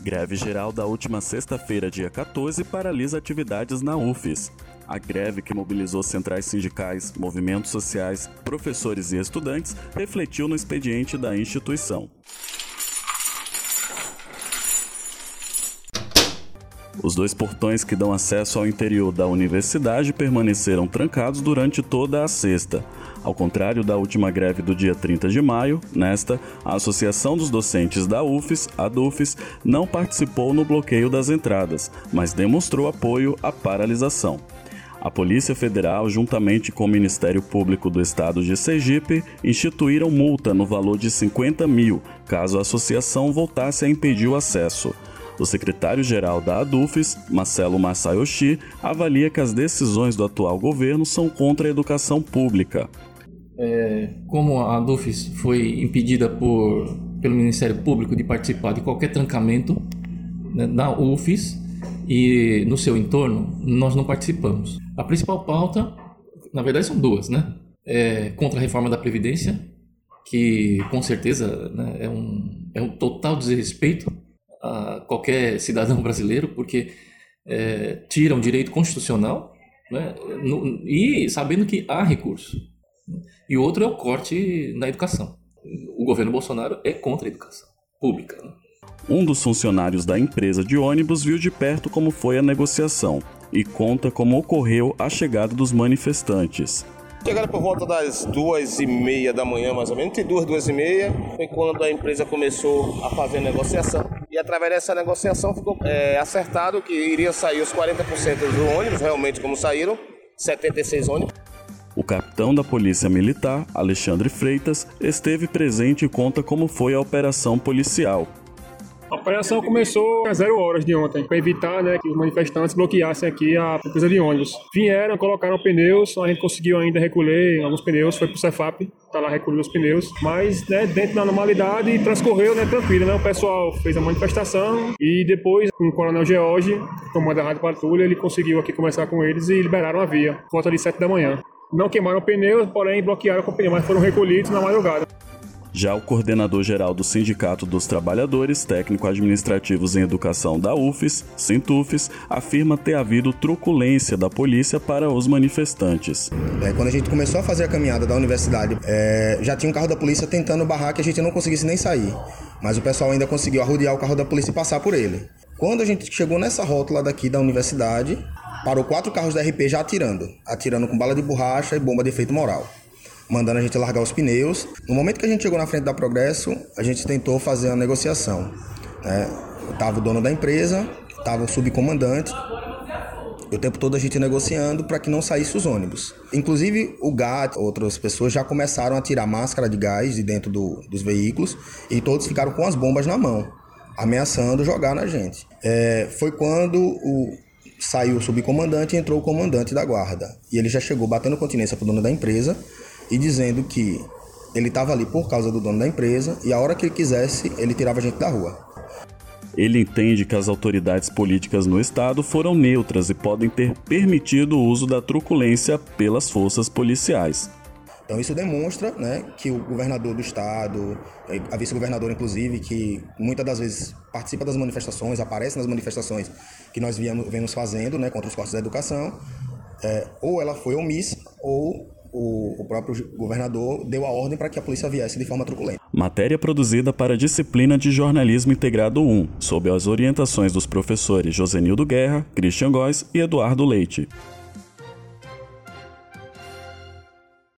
Greve geral da última sexta-feira, dia 14, paralisa atividades na UFES. A greve que mobilizou centrais sindicais, movimentos sociais, professores e estudantes refletiu no expediente da instituição. Os dois portões que dão acesso ao interior da universidade permaneceram trancados durante toda a sexta. Ao contrário da última greve do dia 30 de maio, nesta, a Associação dos Docentes da UFES, a DUFES, não participou no bloqueio das entradas, mas demonstrou apoio à paralisação. A Polícia Federal, juntamente com o Ministério Público do Estado de Sergipe, instituíram multa no valor de 50 mil caso a associação voltasse a impedir o acesso. O secretário-geral da ADUFES, Marcelo Masayoshi, avalia que as decisões do atual governo são contra a educação pública. É, como a ADUFES foi impedida por, pelo Ministério Público de participar de qualquer trancamento né, na UFES e no seu entorno, nós não participamos. A principal pauta, na verdade, são duas, né? É contra a reforma da Previdência, que com certeza né, é, um, é um total desrespeito a qualquer cidadão brasileiro, porque é, tira um direito constitucional né, no, e sabendo que há recurso. E o outro é o corte na educação. O governo Bolsonaro é contra a educação pública. Né? Um dos funcionários da empresa de ônibus viu de perto como foi a negociação e conta como ocorreu a chegada dos manifestantes. Chegaram por volta das duas e meia da manhã, mais ou menos, entre duas, duas e meia, foi quando a empresa começou a fazer a negociação. E através dessa negociação ficou é, acertado que iriam sair os 40% do ônibus, realmente como saíram, 76 ônibus. O capitão da Polícia Militar, Alexandre Freitas, esteve presente e conta como foi a operação policial. A operação começou às zero horas de ontem, para evitar né, que os manifestantes bloqueassem aqui a empresa de ônibus. Vieram, colocaram pneus, a gente conseguiu ainda recolher alguns pneus, foi para o Cefap, tá lá recolhendo os pneus, mas né, dentro da normalidade transcorreu né, tranquilo, né? O pessoal fez a manifestação e depois com o Coronel George, comando a Rádio Patrulha, ele conseguiu aqui conversar com eles e liberaram a via, volta de 7 da manhã. Não queimaram pneus, porém bloquearam a pneu, mas foram recolhidos na madrugada. Já o coordenador-geral do Sindicato dos Trabalhadores Técnico-Administrativos em Educação da UFES, Sintufes, afirma ter havido truculência da polícia para os manifestantes. É, quando a gente começou a fazer a caminhada da universidade, é, já tinha um carro da polícia tentando barrar que a gente não conseguisse nem sair. Mas o pessoal ainda conseguiu arrodear o carro da polícia e passar por ele. Quando a gente chegou nessa rótula daqui da universidade, parou quatro carros da RP já atirando. Atirando com bala de borracha e bomba de efeito moral mandando a gente largar os pneus. No momento que a gente chegou na frente da Progresso, a gente tentou fazer uma negociação. Né? Tava o dono da empresa, tava o subcomandante. O tempo todo a gente negociando para que não saísse os ônibus. Inclusive o GAT, outras pessoas já começaram a tirar máscara de gás de dentro do, dos veículos e todos ficaram com as bombas na mão, ameaçando jogar na gente. É, foi quando o, saiu o subcomandante e entrou o comandante da guarda. E ele já chegou batendo continência para o dono da empresa e dizendo que ele estava ali por causa do dono da empresa e a hora que ele quisesse, ele tirava a gente da rua. Ele entende que as autoridades políticas no estado foram neutras e podem ter permitido o uso da truculência pelas forças policiais. Então isso demonstra né, que o governador do estado, a vice-governadora inclusive, que muitas das vezes participa das manifestações, aparece nas manifestações que nós viemos, vemos fazendo né, contra os cortes da educação, é, ou ela foi omissa ou o, o próprio governador deu a ordem para que a polícia viesse de forma truculenta. Matéria produzida para a disciplina de Jornalismo Integrado 1, sob as orientações dos professores Josenildo Guerra, Christian Góes e Eduardo Leite.